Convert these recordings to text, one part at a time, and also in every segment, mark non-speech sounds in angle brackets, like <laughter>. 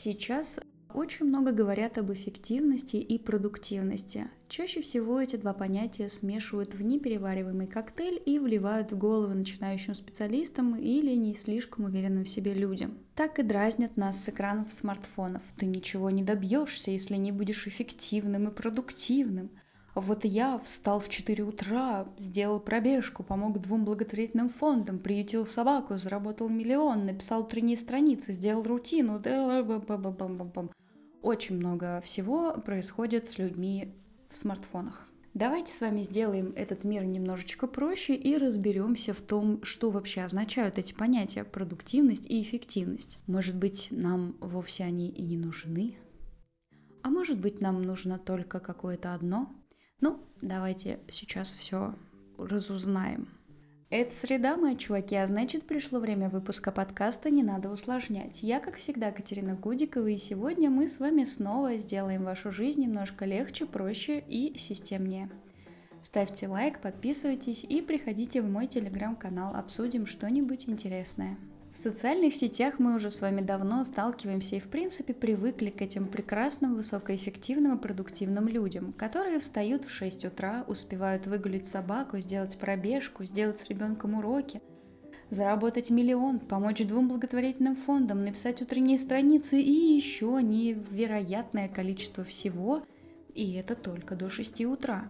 Сейчас очень много говорят об эффективности и продуктивности. Чаще всего эти два понятия смешивают в неперевариваемый коктейль и вливают в головы начинающим специалистам или не слишком уверенным в себе людям. Так и дразнят нас с экранов смартфонов. Ты ничего не добьешься, если не будешь эффективным и продуктивным. Вот я встал в 4 утра, сделал пробежку, помог двум благотворительным фондам, приютил собаку, заработал миллион, написал утренние страницы, сделал рутину. Очень много всего происходит с людьми в смартфонах. Давайте с вами сделаем этот мир немножечко проще и разберемся в том, что вообще означают эти понятия продуктивность и эффективность. Может быть, нам вовсе они и не нужны? А может быть, нам нужно только какое-то одно? Ну, давайте сейчас все разузнаем. Это среда, мои чуваки, а значит пришло время выпуска подкаста «Не надо усложнять». Я, как всегда, Катерина Гудикова, и сегодня мы с вами снова сделаем вашу жизнь немножко легче, проще и системнее. Ставьте лайк, подписывайтесь и приходите в мой телеграм-канал, обсудим что-нибудь интересное. В социальных сетях мы уже с вами давно сталкиваемся и в принципе привыкли к этим прекрасным, высокоэффективным и продуктивным людям, которые встают в 6 утра, успевают выгулить собаку, сделать пробежку, сделать с ребенком уроки, заработать миллион, помочь двум благотворительным фондам, написать утренние страницы и еще невероятное количество всего, и это только до 6 утра.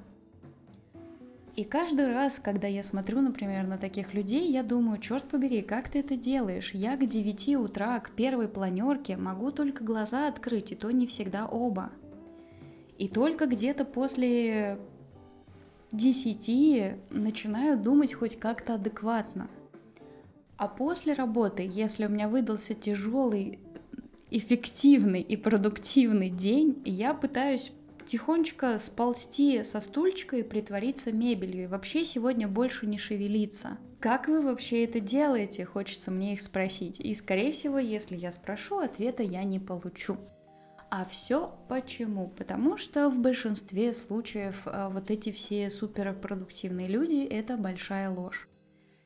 И каждый раз, когда я смотрю, например, на таких людей, я думаю, черт побери, как ты это делаешь? Я к 9 утра, к первой планерке могу только глаза открыть, и то не всегда оба. И только где-то после 10 начинаю думать хоть как-то адекватно. А после работы, если у меня выдался тяжелый, эффективный и продуктивный день, я пытаюсь тихонечко сползти со стульчика и притвориться мебелью, и вообще сегодня больше не шевелиться. Как вы вообще это делаете, хочется мне их спросить. И скорее всего, если я спрошу, ответа я не получу. А все почему? Потому что в большинстве случаев э, вот эти все суперпродуктивные люди – это большая ложь.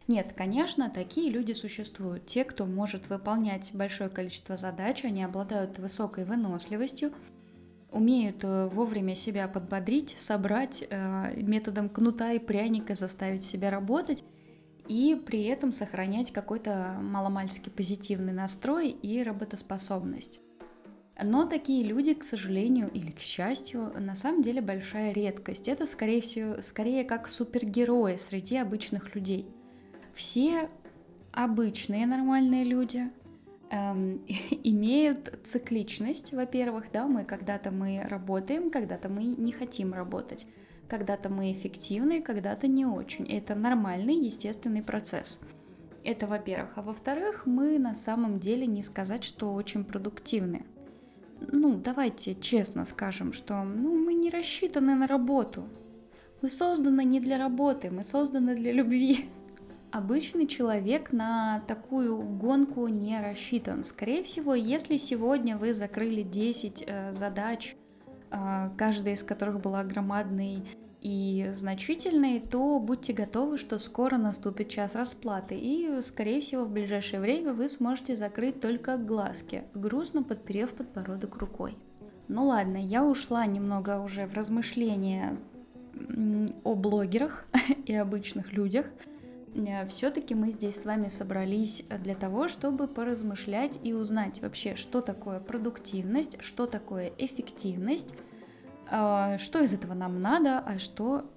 Нет, конечно, такие люди существуют. Те, кто может выполнять большое количество задач, они обладают высокой выносливостью, умеют э, вовремя себя подбодрить, собрать э, методом кнута и пряника, заставить себя работать и при этом сохранять какой-то маломальски позитивный настрой и работоспособность. Но такие люди, к сожалению или к счастью, на самом деле большая редкость. Это, скорее всего, скорее как супергерои среди обычных людей. Все обычные нормальные люди, <laughs> имеют цикличность, во-первых, да, мы когда-то мы работаем, когда-то мы не хотим работать, когда-то мы эффективны, когда-то не очень. Это нормальный, естественный процесс. Это во-первых. А во-вторых, мы на самом деле не сказать, что очень продуктивны. Ну, давайте честно скажем, что ну, мы не рассчитаны на работу. Мы созданы не для работы, мы созданы для любви. <laughs> Обычный человек на такую гонку не рассчитан. Скорее всего, если сегодня вы закрыли 10 э, задач, э, каждая из которых была громадной и значительной, то будьте готовы, что скоро наступит час расплаты, и, скорее всего, в ближайшее время вы сможете закрыть только глазки, грустно подперев подбородок рукой. Ну ладно, я ушла немного уже в размышления о блогерах <laughs> и обычных людях – все-таки мы здесь с вами собрались для того, чтобы поразмышлять и узнать вообще, что такое продуктивность, что такое эффективность, э, что из этого нам надо, а что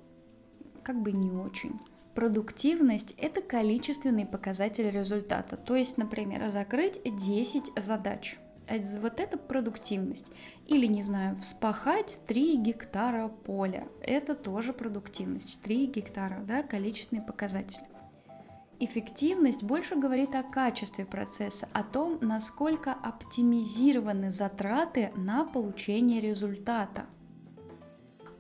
как бы не очень. Продуктивность – это количественный показатель результата. То есть, например, закрыть 10 задач. Вот это продуктивность. Или, не знаю, вспахать 3 гектара поля. Это тоже продуктивность. 3 гектара, да, количественный показатель. Эффективность больше говорит о качестве процесса, о том, насколько оптимизированы затраты на получение результата.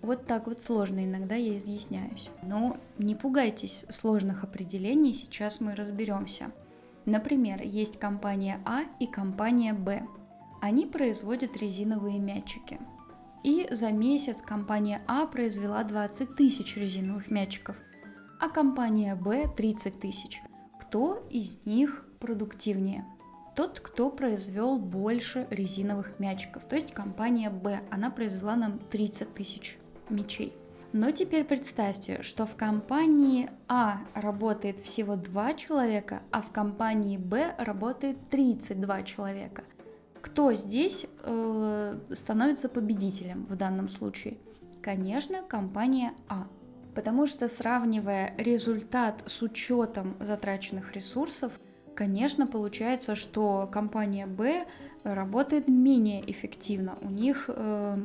Вот так вот сложно иногда я изъясняюсь. Но не пугайтесь сложных определений, сейчас мы разберемся. Например, есть компания А и компания Б. Они производят резиновые мячики. И за месяц компания А произвела 20 тысяч резиновых мячиков – а компания Б 30 тысяч. Кто из них продуктивнее? тот, кто произвел больше резиновых мячиков. То есть компания Б, она произвела нам 30 тысяч мячей. Но теперь представьте, что в компании А работает всего 2 человека, а в компании Б работает 32 человека. Кто здесь э, становится победителем в данном случае? Конечно, компания А. Потому что сравнивая результат с учетом затраченных ресурсов, конечно, получается, что компания Б работает менее эффективно. У них э,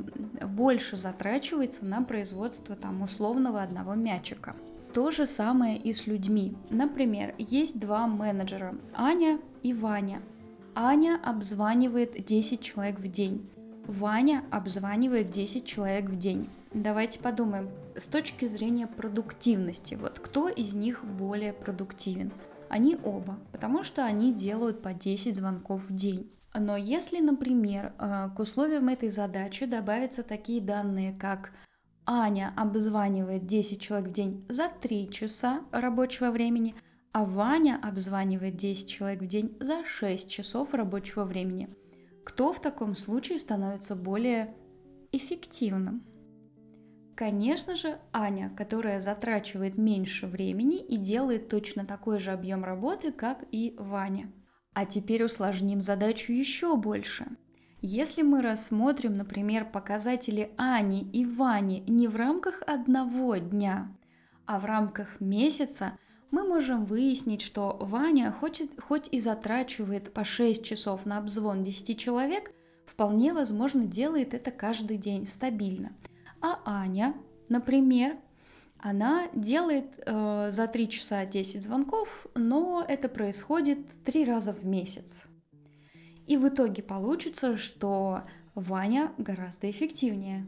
больше затрачивается на производство там условного одного мячика. То же самое и с людьми. Например, есть два менеджера, Аня и Ваня. Аня обзванивает 10 человек в день. Ваня обзванивает 10 человек в день. Давайте подумаем, с точки зрения продуктивности, вот кто из них более продуктивен? Они оба, потому что они делают по 10 звонков в день. Но если, например, э, к условиям этой задачи добавятся такие данные, как Аня обзванивает 10 человек в день за 3 часа рабочего времени, а Ваня обзванивает 10 человек в день за 6 часов рабочего времени. Кто в таком случае становится более эффективным? Конечно же, Аня, которая затрачивает меньше времени и делает точно такой же объем работы, как и Ваня. А теперь усложним задачу еще больше. Если мы рассмотрим, например, показатели Ани и Вани не в рамках одного дня, а в рамках месяца, мы можем выяснить, что Ваня хочет, хоть и затрачивает по 6 часов на обзвон 10 человек, вполне возможно делает это каждый день стабильно – а Аня, например, она делает э, за 3 часа 10 звонков, но это происходит 3 раза в месяц. И в итоге получится, что Ваня гораздо эффективнее.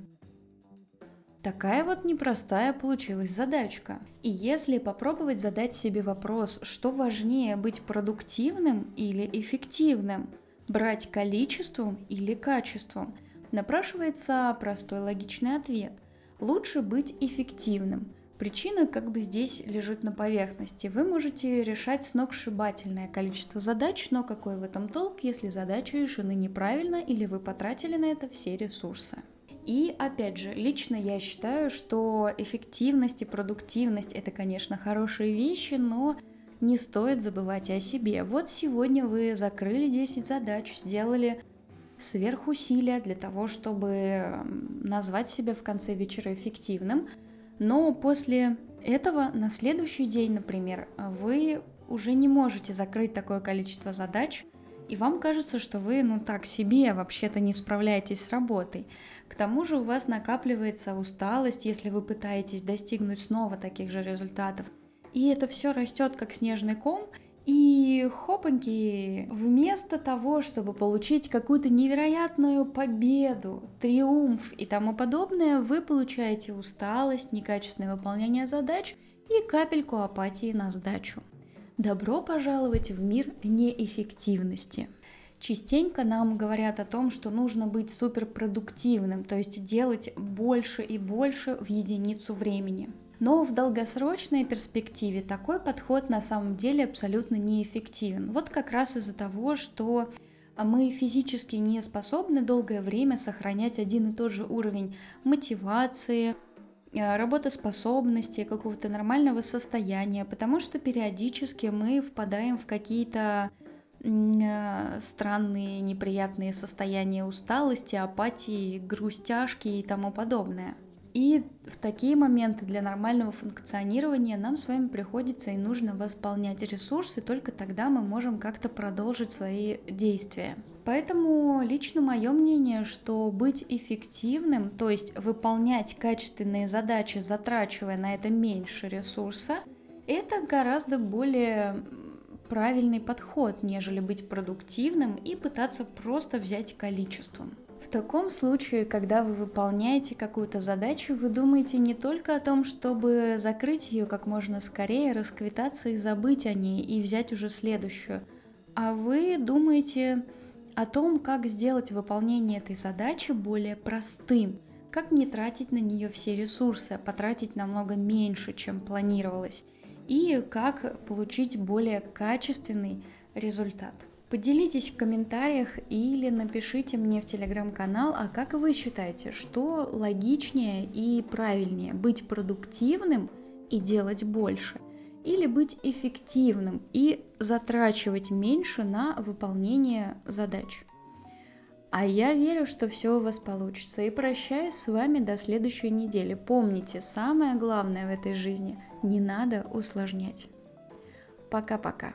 Такая вот непростая получилась задачка. И если попробовать задать себе вопрос, что важнее быть продуктивным или эффективным, брать количеством или качеством – напрашивается простой логичный ответ. Лучше быть эффективным. Причина как бы здесь лежит на поверхности. Вы можете решать сногсшибательное количество задач, но какой в этом толк, если задачи решены неправильно или вы потратили на это все ресурсы. И опять же, лично я считаю, что эффективность и продуктивность это, конечно, хорошие вещи, но не стоит забывать о себе. Вот сегодня вы закрыли 10 задач, сделали сверхусилия для того, чтобы назвать себя в конце вечера эффективным. Но после этого на следующий день, например, вы уже не можете закрыть такое количество задач, и вам кажется, что вы, ну так себе, вообще-то не справляетесь с работой. К тому же у вас накапливается усталость, если вы пытаетесь достигнуть снова таких же результатов. И это все растет как снежный ком, и хопаньки, вместо того, чтобы получить какую-то невероятную победу, триумф и тому подобное, вы получаете усталость, некачественное выполнение задач и капельку апатии на сдачу. Добро пожаловать в мир неэффективности. Частенько нам говорят о том, что нужно быть суперпродуктивным, то есть делать больше и больше в единицу времени. Но в долгосрочной перспективе такой подход на самом деле абсолютно неэффективен. Вот как раз из-за того, что мы физически не способны долгое время сохранять один и тот же уровень мотивации, э, работоспособности, какого-то нормального состояния, потому что периодически мы впадаем в какие-то э, странные, неприятные состояния усталости, апатии, грустяшки и тому подобное. И в такие моменты для нормального функционирования нам с вами приходится и нужно восполнять ресурсы, только тогда мы можем как-то продолжить свои действия. Поэтому лично мое мнение, что быть эффективным, то есть выполнять качественные задачи, затрачивая на это меньше ресурса, это гораздо более правильный подход, нежели быть продуктивным и пытаться просто взять количеством. В таком случае, когда вы выполняете какую-то задачу, вы думаете не только о том, чтобы закрыть ее как можно скорее, расквитаться и забыть о ней и взять уже следующую, а вы думаете о том, как сделать выполнение этой задачи более простым, как не тратить на нее все ресурсы, а потратить намного меньше, чем планировалось, и как получить более качественный результат. Поделитесь в комментариях или напишите мне в телеграм-канал, а как вы считаете, что логичнее и правильнее быть продуктивным и делать больше, или быть эффективным и затрачивать меньше на выполнение задач? А я верю, что все у вас получится. И прощаюсь с вами до следующей недели. Помните, самое главное в этой жизни – не надо усложнять. Пока-пока.